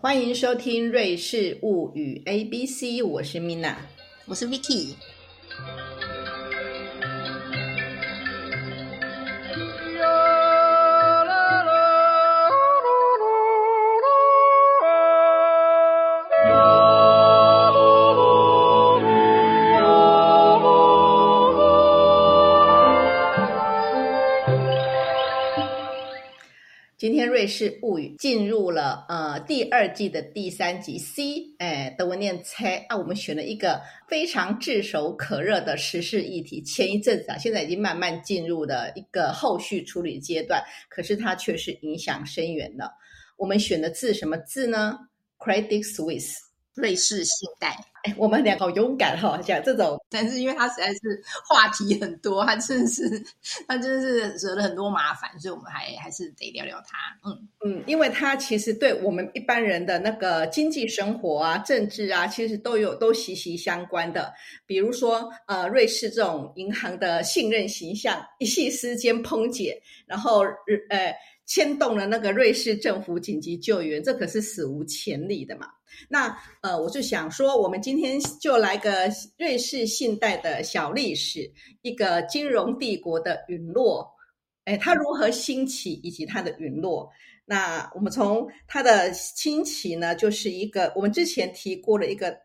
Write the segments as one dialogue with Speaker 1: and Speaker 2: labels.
Speaker 1: 欢迎收听《瑞士物语 A B C》，我是 Mina，
Speaker 2: 我是 Vicky。
Speaker 1: 今天《瑞士物语》进入了呃第二季的第三集 C，哎，德文念猜啊，我们选了一个非常炙手可热的时事议题。前一阵子啊，现在已经慢慢进入了一个后续处理阶段，可是它却是影响深远的。我们选的字什么字呢？Credit Suisse。
Speaker 2: 瑞士信贷，
Speaker 1: 哎，我们俩好勇敢哈，讲这种，
Speaker 2: 但是因为他实在是话题很多，他真的是，他真的是惹了很多麻烦，所以我们还还是得聊聊他。
Speaker 1: 嗯嗯，因为他其实对我们一般人的那个经济生活啊、政治啊，其实都有都息息相关的。比如说，呃，瑞士这种银行的信任形象一夕之间崩解，然后日呃。牵动了那个瑞士政府紧急救援，这可是史无前例的嘛。那呃，我就想说，我们今天就来个瑞士信贷的小历史，一个金融帝国的陨落，哎，它如何兴起以及它的陨落。那我们从它的兴起呢，就是一个我们之前提过的一个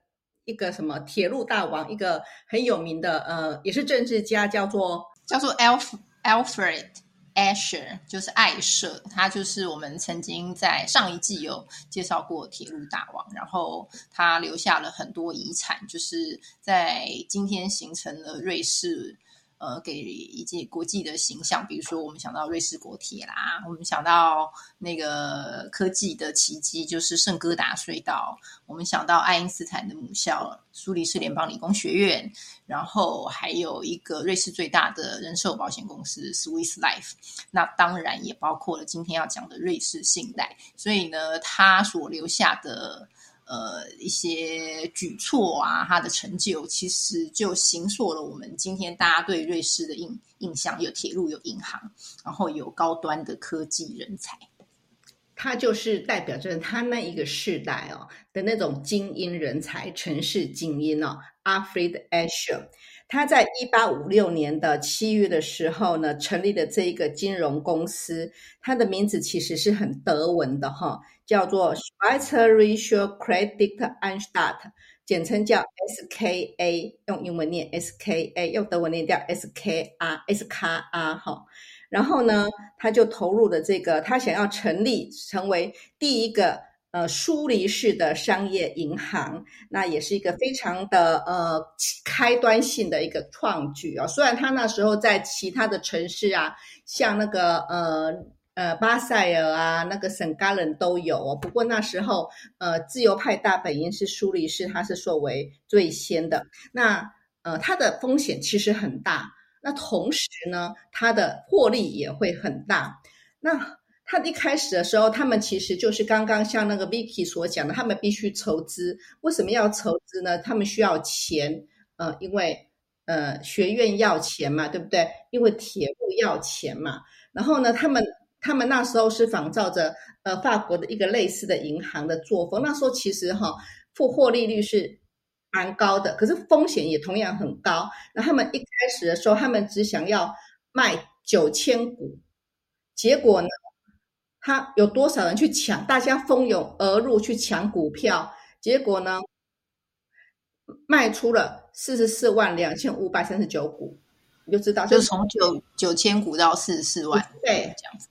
Speaker 1: 一个什么铁路大王，一个很有名的呃，也是政治家，叫做
Speaker 2: 叫做 Alf Alfred。Asher 就是爱社，他就是我们曾经在上一季有介绍过铁路大王，然后他留下了很多遗产，就是在今天形成了瑞士。呃，给一些国际的形象，比如说我们想到瑞士国铁啦，我们想到那个科技的奇迹，就是圣哥达隧道，我们想到爱因斯坦的母校苏黎世联邦理工学院，然后还有一个瑞士最大的人寿保险公司 Swiss Life，那当然也包括了今天要讲的瑞士信贷，所以呢，他所留下的。呃，一些举措啊，他的成就其实就形塑了我们今天大家对瑞士的印印象：有铁路，有银行，然后有高端的科技人才。
Speaker 1: 他就是代表着他那一个世代哦的那种精英人才、城市精英哦。Alfred Asher，他在一八五六年的七月的时候呢，成立的这一个金融公司，它的名字其实是很德文的哈。叫做 Schweizerische Creditanstalt，简称叫 SKA，用英文念 SKA，用德文念叫 SKR，SKR 哈。然后呢，他就投入了这个，他想要成立成为第一个呃疏离式的商业银行，那也是一个非常的呃开端性的一个创举啊。虽然他那时候在其他的城市啊，像那个呃。呃，巴塞尔啊，那个圣加伦都有哦。不过那时候，呃，自由派大本营是苏黎世，它是作为最先的。那呃，它的风险其实很大。那同时呢，它的获利也会很大。那他一开始的时候，他们其实就是刚刚像那个 Vicky 所讲的，他们必须筹资。为什么要筹资呢？他们需要钱。呃，因为呃，学院要钱嘛，对不对？因为铁路要钱嘛。然后呢，他们。他们那时候是仿照着呃法国的一个类似的银行的作风，那时候其实哈复获利率是蛮高的，可是风险也同样很高。那他们一开始的时候，他们只想要卖九千股，结果呢，他有多少人去抢？大家蜂拥而入去抢股票，结果呢，卖出了四十四万两千五百三十九股，你就知道，
Speaker 2: 就从九九千股到四十四万，
Speaker 1: 对，
Speaker 2: 这样子。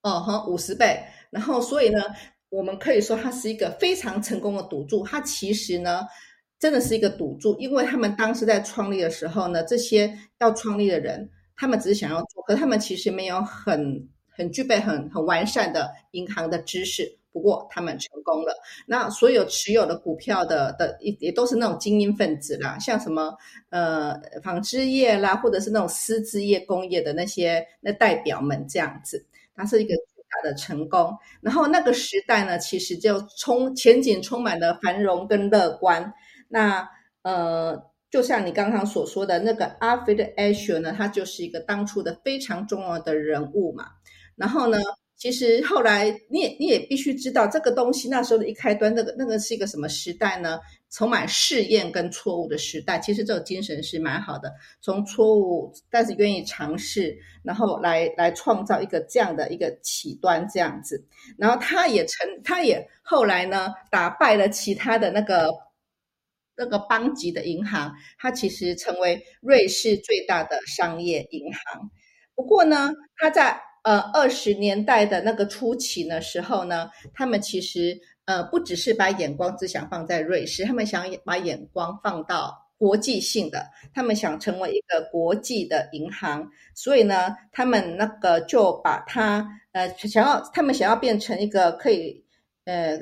Speaker 1: 哦，哈，五十倍，然后所以呢，我们可以说它是一个非常成功的赌注。它其实呢，真的是一个赌注，因为他们当时在创立的时候呢，这些要创立的人，他们只是想要做，可他们其实没有很很具备很很完善的银行的知识。不过他们成功了。那所有持有的股票的的也也都是那种精英分子啦，像什么呃纺织业啦，或者是那种丝织业工业的那些那代表们这样子。它是一个巨大的成功，然后那个时代呢，其实就充前景充满了繁荣跟乐观。那呃，就像你刚刚所说的那个阿菲的 Asher 呢，他就是一个当初的非常重要的人物嘛。然后呢，其实后来你也你也必须知道，这个东西那时候的一开端，那个那个是一个什么时代呢？充满试验跟错误的时代。其实这种精神是蛮好的，从错误但是愿意尝试，然后来来创造一个这样的一个起端这样子。然后他也成，他也后来呢打败了其他的那个那个邦级的银行，他其实成为瑞士最大的商业银行。不过呢，他在呃二十年代的那个初期的时候呢，他们其实呃不只是把眼光只想放在瑞士，他们想把眼光放到国际性的，他们想成为一个国际的银行，所以呢，他们那个就把它呃想要他们想要变成一个可以呃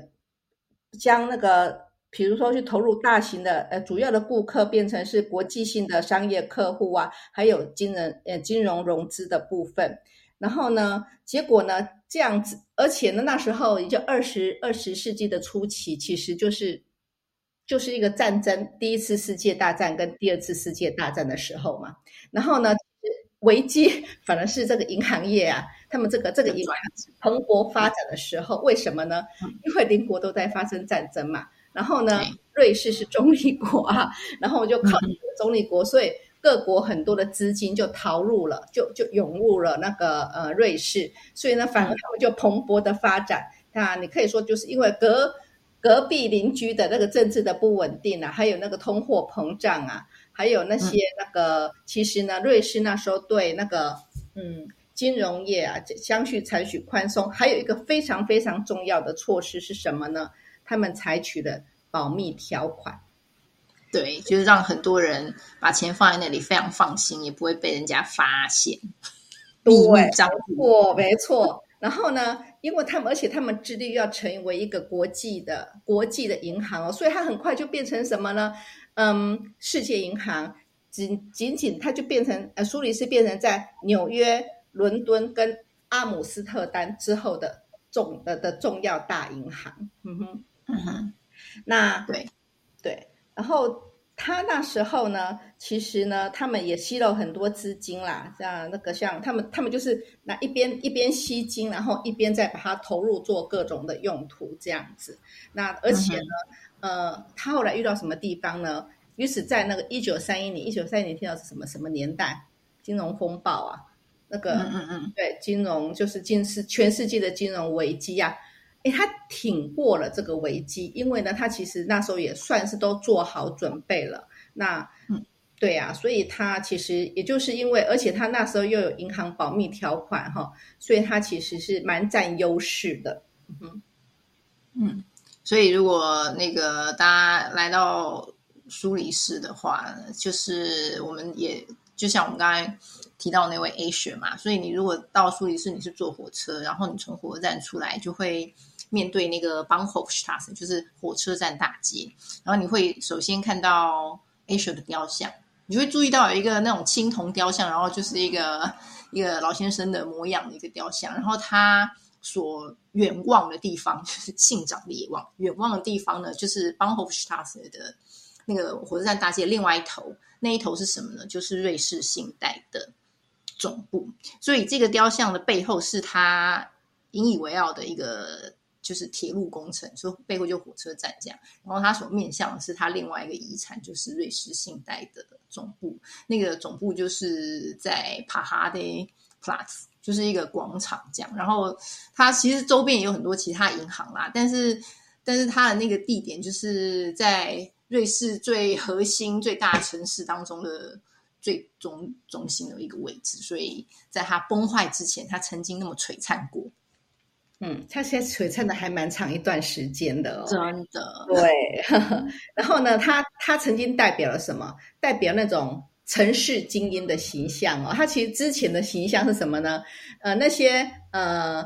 Speaker 1: 将那个。比如说，去投入大型的呃主要的顾客变成是国际性的商业客户啊，还有金融呃金融融资的部分。然后呢，结果呢这样子，而且呢那时候也就二十二十世纪的初期，其实就是就是一个战争，第一次世界大战跟第二次世界大战的时候嘛。然后呢，危机反而是这个银行业啊，他们这个这个银行蓬勃发展的时候，为什么呢？因为邻国都在发生战争嘛。然后呢，瑞士是中立国啊，然后就靠中立国，所以各国很多的资金就逃入了，就就涌入了那个呃瑞士，所以呢，反而他们就蓬勃的发展。那你可以说，就是因为隔隔壁邻居的那个政治的不稳定啊，还有那个通货膨胀啊，还有那些那个，其实呢，瑞士那时候对那个嗯金融业啊，相续采取宽松，还有一个非常非常重要的措施是什么呢？他们采取的保密条款，
Speaker 2: 对，就是让很多人把钱放在那里非常放心，也不会被人家发现。
Speaker 1: 对，没错，没错。然后呢，因为他们，而且他们致力要成为一个国际的国际的银行哦，所以它很快就变成什么呢？嗯，世界银行仅仅仅它就变成呃，苏黎世变成在纽约、伦敦跟阿姆斯特丹之后的重的的重要大银行。嗯哼。嗯哼，那
Speaker 2: 对
Speaker 1: 对，然后他那时候呢，其实呢，他们也吸了很多资金啦，像那个像他们，他们就是那一边一边吸金，然后一边再把它投入做各种的用途这样子。那而且呢，呃，他后来遇到什么地方呢？于是，在那个一九三一年，一九三一年听到是什么什么年代？金融风暴啊，那个嗯嗯嗯，对，金融就是金世全世界的金融危机啊。哎，他挺过了这个危机，因为呢，他其实那时候也算是都做好准备了。那，嗯，对呀，所以他其实也就是因为，而且他那时候又有银行保密条款哈，所以他其实是蛮占优势的。嗯，
Speaker 2: 嗯，所以如果那个大家来到苏黎世的话，就是我们也就像我们刚才提到那位 A 雪嘛，所以你如果到苏黎世，你是坐火车，然后你从火车站出来就会。面对那个 b a n h o f s t r a s s 就是火车站大街，然后你会首先看到 Asher 的雕像，你会注意到有一个那种青铜雕像，然后就是一个一个老先生的模样的一个雕像，然后他所远望的地方就是信长烈望，远望的地方呢就是 b a n h o f s t r a s s 的那个火车站大街另外一头，那一头是什么呢？就是瑞士信贷的总部，所以这个雕像的背后是他引以为傲的一个。就是铁路工程，所背后就火车站这样。然后他所面向的是他另外一个遗产，就是瑞士信贷的总部。那个总部就是在帕哈德 Plus，就是一个广场这样。然后它其实周边也有很多其他银行啦，但是但是它的那个地点就是在瑞士最核心、最大城市当中的最中中心的一个位置。所以在它崩坏之前，它曾经那么璀璨过。
Speaker 1: 嗯，他现在璀璨的还蛮长一段时间的哦，
Speaker 2: 真的。
Speaker 1: 对，然后呢，他他曾经代表了什么？代表那种城市精英的形象哦。他其实之前的形象是什么呢？呃，那些呃，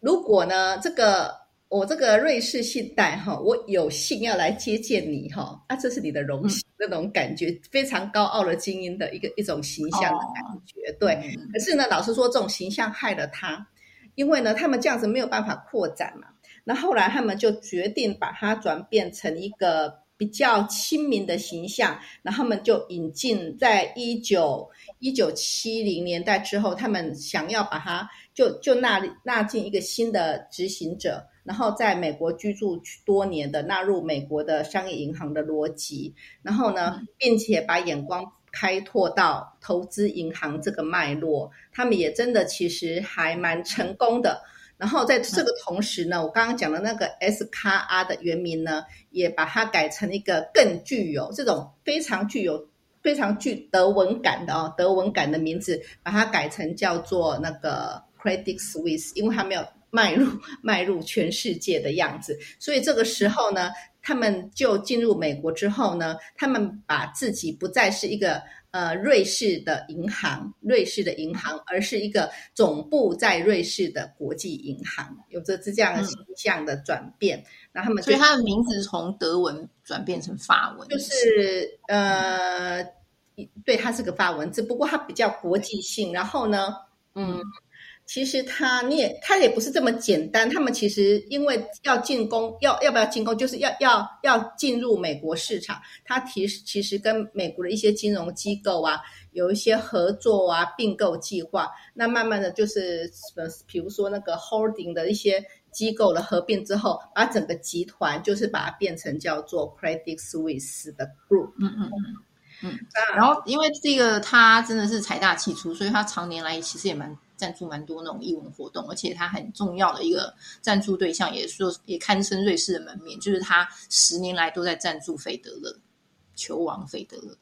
Speaker 1: 如果呢，这个我这个瑞士信贷哈，我有幸要来接见你哈，啊，这是你的荣幸，那种感觉非常高傲的精英的一个一种形象的感觉。对，可是呢，老实说，这种形象害了他。因为呢，他们这样子没有办法扩展嘛，那后来他们就决定把它转变成一个比较亲民的形象，然后他们就引进，在一九一九七零年代之后，他们想要把它就就纳纳进一个新的执行者，然后在美国居住多年的纳入美国的商业银行的逻辑，然后呢，并且把眼光开拓到投资银行这个脉络，他们也真的其实还蛮成功的。然后在这个同时呢，我刚刚讲的那个 S K R 的原名呢，也把它改成一个更具有这种非常具有非常具德文感的哦，德文感的名字，把它改成叫做那个 Credit Suisse，因为它没有迈入 迈入全世界的样子，所以这个时候呢，他们就进入美国之后呢，他们把自己不再是一个。呃，瑞士的银行，瑞士的银行，而是一个总部在瑞士的国际银行，有着这样的形象的转变。那他们
Speaker 2: 所以他的名字从德文转变成法文，
Speaker 1: 就是呃，对，它是个法文，只不过它比较国际性。然后呢，嗯。其实他你也他也不是这么简单，他们其实因为要进攻，要要不要进攻，就是要要要进入美国市场。他其实其实跟美国的一些金融机构啊有一些合作啊并购计划。那慢慢的就是呃，比如说那个 holding 的一些机构的合并之后，把整个集团就是把它变成叫做 Credit Suisse 的 group。
Speaker 2: 嗯嗯嗯嗯。然后因为这个他真的是财大气粗，所以他常年来其实也蛮。赞助蛮多那种义文活动，而且他很重要的一个赞助对象，也说也堪称瑞士的门面，就是他十年来都在赞助费德勒，球王费德勒。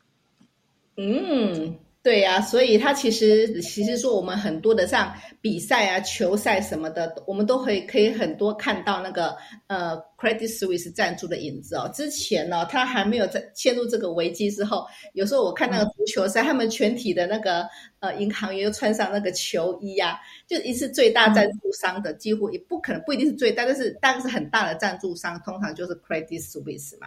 Speaker 1: 嗯。对呀，所以他其实其实说我们很多的像比赛啊、球赛什么的，我们都会可以很多看到那个呃 Credit Suisse 赞助的影子哦。之前呢，他还没有在陷入这个危机之后，有时候我看那个足球赛，他们全体的那个呃银行员穿上那个球衣啊，就一次最大赞助商的几乎也不可能不一定是最大，但是但是很大的赞助商通常就是 Credit Suisse 嘛。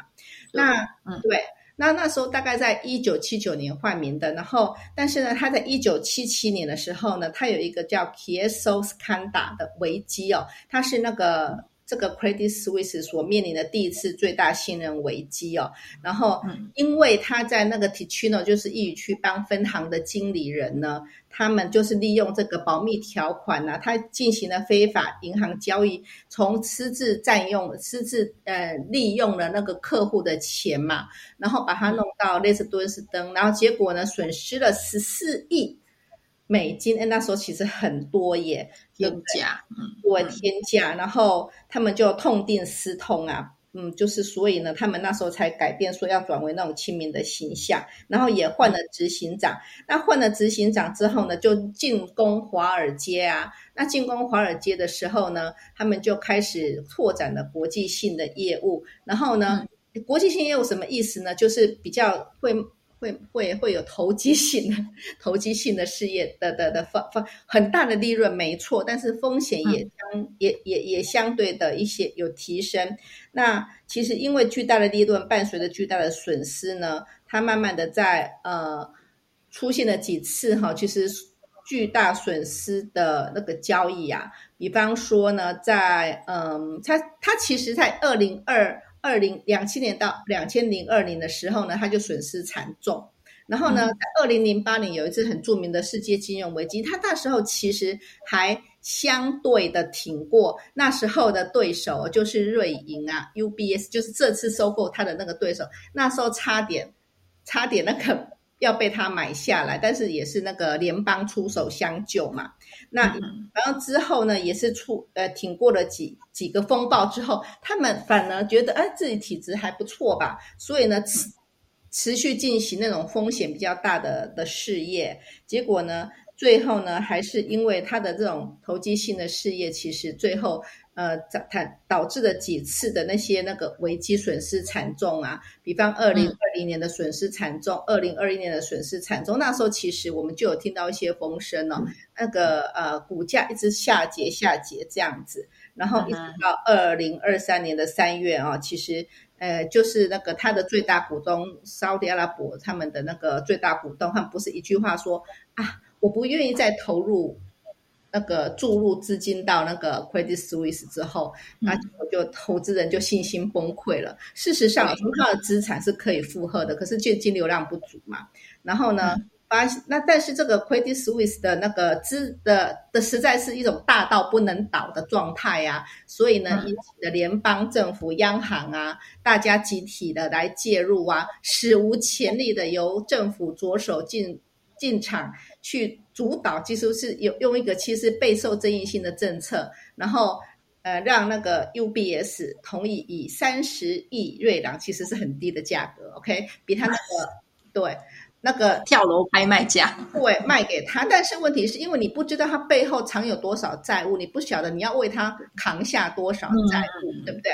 Speaker 1: 那嗯对。那那时候大概在一九七九年换名的，然后但是呢，他在一九七七年的时候呢，他有一个叫 Kieso Skanda 的危机哦，他是那个。这个 Credit Suisse 所面临的第一次最大信任危机哦，然后因为他在那个 Ticino 就是意语区帮分行的经理人呢，他们就是利用这个保密条款呢，他进行了非法银行交易，从私自占用、私自呃利用了那个客户的钱嘛，然后把它弄到类似敦士登，然后结果呢损失了十四亿。美金，那时候其实很多耶，
Speaker 2: 天价，
Speaker 1: 对天价，然后他们就痛定思痛啊，嗯，就是所以呢，他们那时候才改变说要转为那种亲民的形象，然后也换了执行长。那换了执行长之后呢，就进攻华尔街啊。那进攻华尔街的时候呢，他们就开始拓展了国际性的业务。然后呢，国际性业务什么意思呢？就是比较会。会会会有投机性的投机性的事业的的的方方很大的利润没错，但是风险也相也也也相对的一些有提升。那其实因为巨大的利润伴随着巨大的损失呢，它慢慢的在呃出现了几次哈，其实巨大损失的那个交易啊，比方说呢，在嗯，它它其实在二零二。二零两七年到两千零二年的时候呢，他就损失惨重。然后呢，在二零零八年有一次很著名的世界金融危机，他那时候其实还相对的挺过那时候的对手，就是瑞银啊，UBS，就是这次收购他的那个对手，那时候差点差点那个。要被他买下来，但是也是那个联邦出手相救嘛。那然后之后呢，也是出呃挺过了几几个风暴之后，他们反而觉得哎自己体质还不错吧，所以呢持持续进行那种风险比较大的的事业。结果呢，最后呢还是因为他的这种投机性的事业，其实最后。呃，导导导致的几次的那些那个危机损失惨重啊，比方二零二零年的损失惨重，二零二一年的损失惨重。那时候其实我们就有听到一些风声哦，那个呃股价一直下跌下跌这样子，然后一直到二零二三年的三月啊，其实呃就是那个他的最大股东沙特阿拉伯他们的那个最大股东，他们不是一句话说啊，我不愿意再投入。那个注入资金到那个 Credit Suisse 之后，那我就投资人就信心崩溃了。事实上，从他的资产是可以负荷的，可是现金流量不足嘛。然后呢，发那但是这个 Credit Suisse 的那个资的的实在是一种大到不能倒的状态呀，所以呢，引起的联邦政府、央行啊，大家集体的来介入啊，史无前例的由政府着手进进场去。主导其实是有用一个其实备受争议性的政策，然后呃让那个 UBS 同意以三十亿瑞郎，其实是很低的价格，OK，比他那个对那个
Speaker 2: 跳楼拍卖价
Speaker 1: 对卖给他，但是问题是因为你不知道他背后藏有多少债务，你不晓得你要为他扛下多少债务，对不对？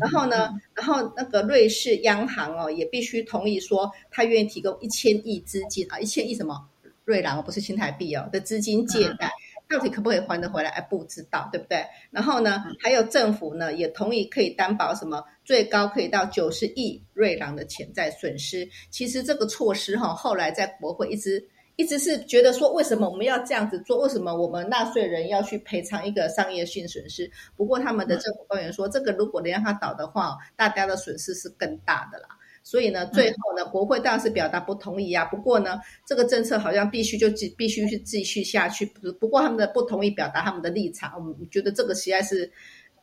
Speaker 1: 然后呢，然后那个瑞士央行哦也必须同意说他愿意提供一千亿资金啊，一千亿什么？瑞郎不是新台币哦的资金借贷，到底可不可以还得回来？哎，不知道，对不对？然后呢，还有政府呢也同意可以担保什么，最高可以到九十亿瑞郎的潜在损失。其实这个措施哈，后来在国会一直一直是觉得说，为什么我们要这样子做？为什么我们纳税人要去赔偿一个商业性损失？不过他们的政府官员说，这个如果你让它倒的话，大家的损失是更大的啦。所以呢，最后呢，国会当然是表达不同意啊。不过呢，这个政策好像必须就继必须去继续下去。不不过他们的不同意表达他们的立场，我们觉得这个实在是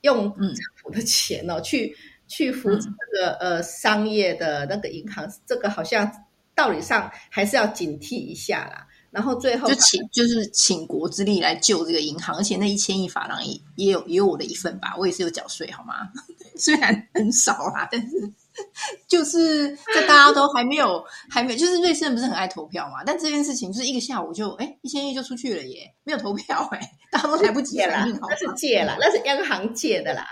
Speaker 1: 用政府的钱哦，去去扶持这个呃商业的那个银行，这个好像道理上还是要警惕一下啦。然后最后
Speaker 2: 就请就是请国之力来救这个银行，而且那一千亿法郎也也有也有我的一份吧，我也是有缴税好吗？虽然很少啦，但是。就是在大家都还没有还没有，就是瑞士人不是很爱投票嘛？但这件事情就是一个下午就哎一千亿就出去了耶，没有投票哎，大家都来不及
Speaker 1: 了，那是借了，那是央行借的啦。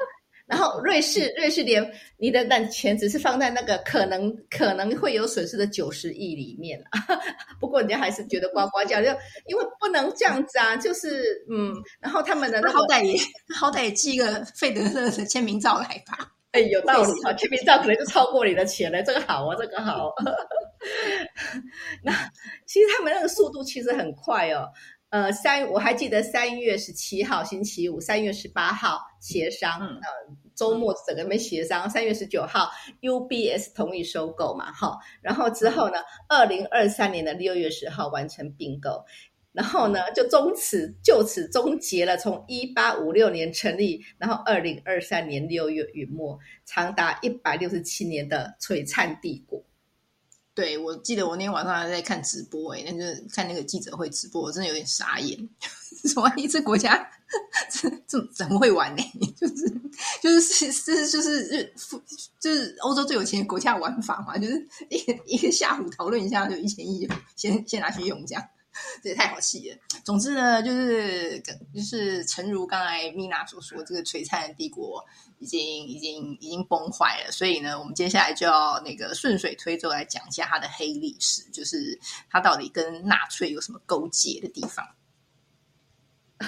Speaker 1: 然后瑞士瑞士连你的那钱只是放在那个可能可能会有损失的九十亿里面 不过人家还是觉得呱呱叫，就因为不能这样子啊，就是嗯，然后他们的那
Speaker 2: 好歹也好歹也寄一个费德勒的签名照来吧。
Speaker 1: 哎，有道理啊！签名照可能就超过你的钱了，这个好啊，这个好。那其实他们那个速度其实很快哦。呃，三我还记得三月十七号星期五，三月十八号协商，呃，周末整个没协商。三月十九号，UBS 同意收购嘛，哈。然后之后呢，二零二三年的六月十号完成并购。然后呢，就终此就此终结了从一八五六年成立，然后二零二三年六月陨没，长达一百六十七年的璀璨帝国。
Speaker 2: 对，我记得我那天晚上还在看直播，哎，那就是看那个记者会直播，我真的有点傻眼。什么一支国家 这这怎么会玩呢？就是就是是就是日就是欧洲最有钱的国家玩法嘛，就是一个一个下午讨论一下，就一千亿就先先拿去用这样。这也太好气了。总之呢，就是就是诚如刚才米娜所说，这个璀璨的帝国已经已经已经崩坏了。所以呢，我们接下来就要那个顺水推舟来讲一下它的黑历史，就是它到底跟纳粹有什么勾结的地方。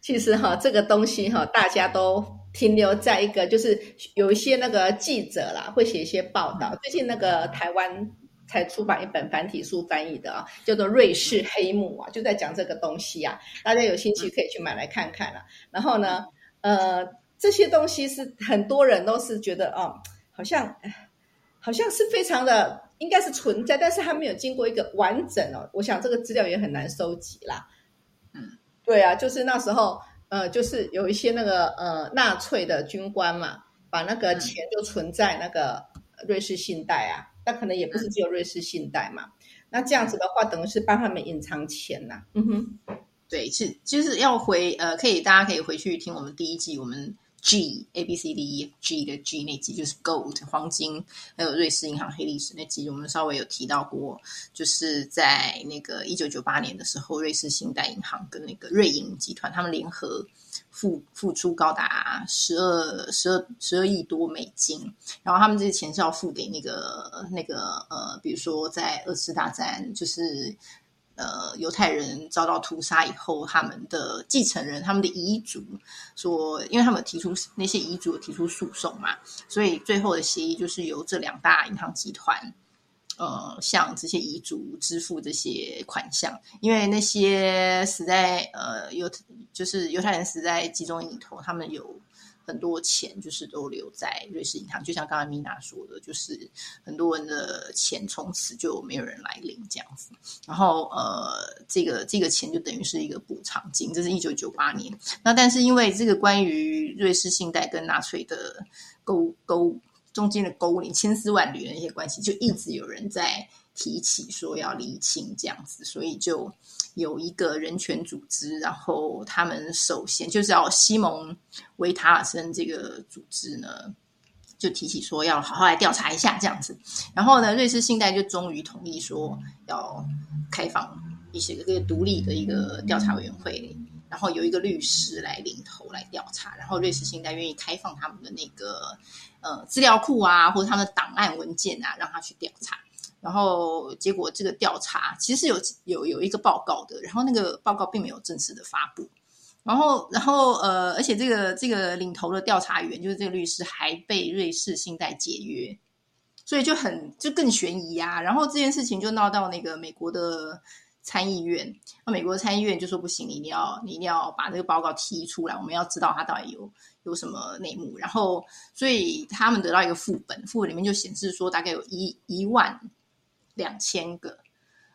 Speaker 1: 其实哈，这个东西哈，大家都停留在一个，就是有一些那个记者啦，会写一些报道。最近那个台湾。才出版一本繁体书翻译的啊，叫做《瑞士黑幕》啊，就在讲这个东西啊。大家有兴趣可以去买来看看啊。然后呢，呃，这些东西是很多人都是觉得哦，好像好像是非常的应该是存在，但是还没有经过一个完整哦。我想这个资料也很难收集啦。嗯，对啊，就是那时候呃，就是有一些那个呃纳粹的军官嘛，把那个钱就存在那个瑞士信贷啊。那可能也不是只有瑞士信贷嘛，那这样子的话，等于是帮他们隐藏钱呐。嗯哼，
Speaker 2: 对，是就是要回呃，可以大家可以回去听我们第一季，我们 G A B C D E F G 的 G 那集，就是 Gold 黄金，还有瑞士银行黑历史那集，我们稍微有提到过，就是在那个一九九八年的时候，瑞士信贷银行跟那个瑞银集团他们联合。付付出高达十二十二十二亿多美金，然后他们这些钱是要付给那个那个呃，比如说在二次大战，就是呃犹太人遭到屠杀以后，他们的继承人、他们的遗嘱，说因为他们提出那些遗嘱提出诉讼嘛，所以最后的协议就是由这两大银行集团呃向这些遗嘱支付这些款项，因为那些死在呃犹就是犹太人死在集中营里头，他们有。很多钱就是都留在瑞士银行，就像刚才米娜说的，就是很多人的钱从此就没有人来领这样子。然后呃，这个这个钱就等于是一个补偿金，这是一九九八年。那但是因为这个关于瑞士信贷跟纳粹的勾勾中间的勾连千丝万缕的那些关系，就一直有人在。提起说要厘清这样子，所以就有一个人权组织，然后他们首先就是要西蒙维塔尔森这个组织呢，就提起说要好好来调查一下这样子。然后呢，瑞士信贷就终于同意说要开放一些个独立的一个调查委员会，然后有一个律师来领头来调查，然后瑞士信贷愿意开放他们的那个呃资料库啊，或者他们的档案文件啊，让他去调查。然后结果这个调查其实有有有一个报告的，然后那个报告并没有正式的发布。然后然后呃，而且这个这个领头的调查员就是这个律师还被瑞士信贷解约，所以就很就更悬疑啊。然后这件事情就闹到那个美国的参议院，那美国的参议院就说不行，你一定要你一定要把这个报告提出来，我们要知道它到底有有什么内幕。然后所以他们得到一个副本，副本里面就显示说大概有一一万。两千个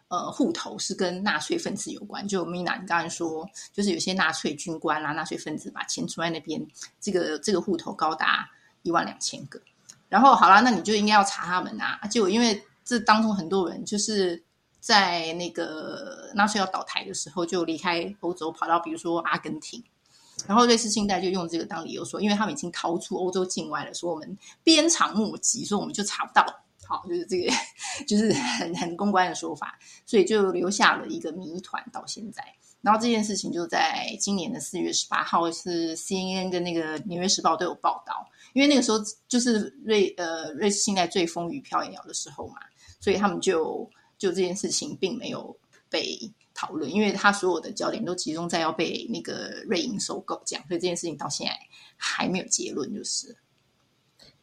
Speaker 2: 呃户头是跟纳粹分子有关，就米娜你刚才说，就是有些纳粹军官啦、纳粹分子把钱存在那边，这个这个户头高达一万两千个。然后好啦，那你就应该要查他们啊！就因为这当中很多人就是在那个纳粹要倒台的时候就离开欧洲，跑到比如说阿根廷，然后瑞士信贷就用这个当理由说，因为他们已经逃出欧洲境外了，说我们鞭长莫及，说我们就查不到。好，就是这个，就是很很公关的说法，所以就留下了一个谜团到现在。然后这件事情就在今年的四月十八号，是 CNN 跟那个纽约时报都有报道。因为那个时候就是瑞呃瑞士信贷最风雨飘摇的时候嘛，所以他们就就这件事情并没有被讨论，因为他所有的焦点都集中在要被那个瑞银收购这样，所以这件事情到现在还没有结论，就是。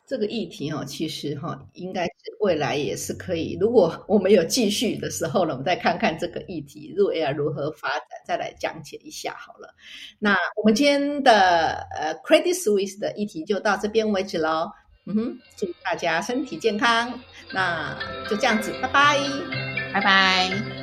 Speaker 1: 这个议题哈，其实哈，应该是未来也是可以。如果我们有继续的时候呢，我们再看看这个议题入 AI 如何发展，再来讲解一下好了。那我们今天的呃 Credit Suisse 的议题就到这边为止喽。嗯哼，祝大家身体健康。那就这样子，拜拜，
Speaker 2: 拜拜。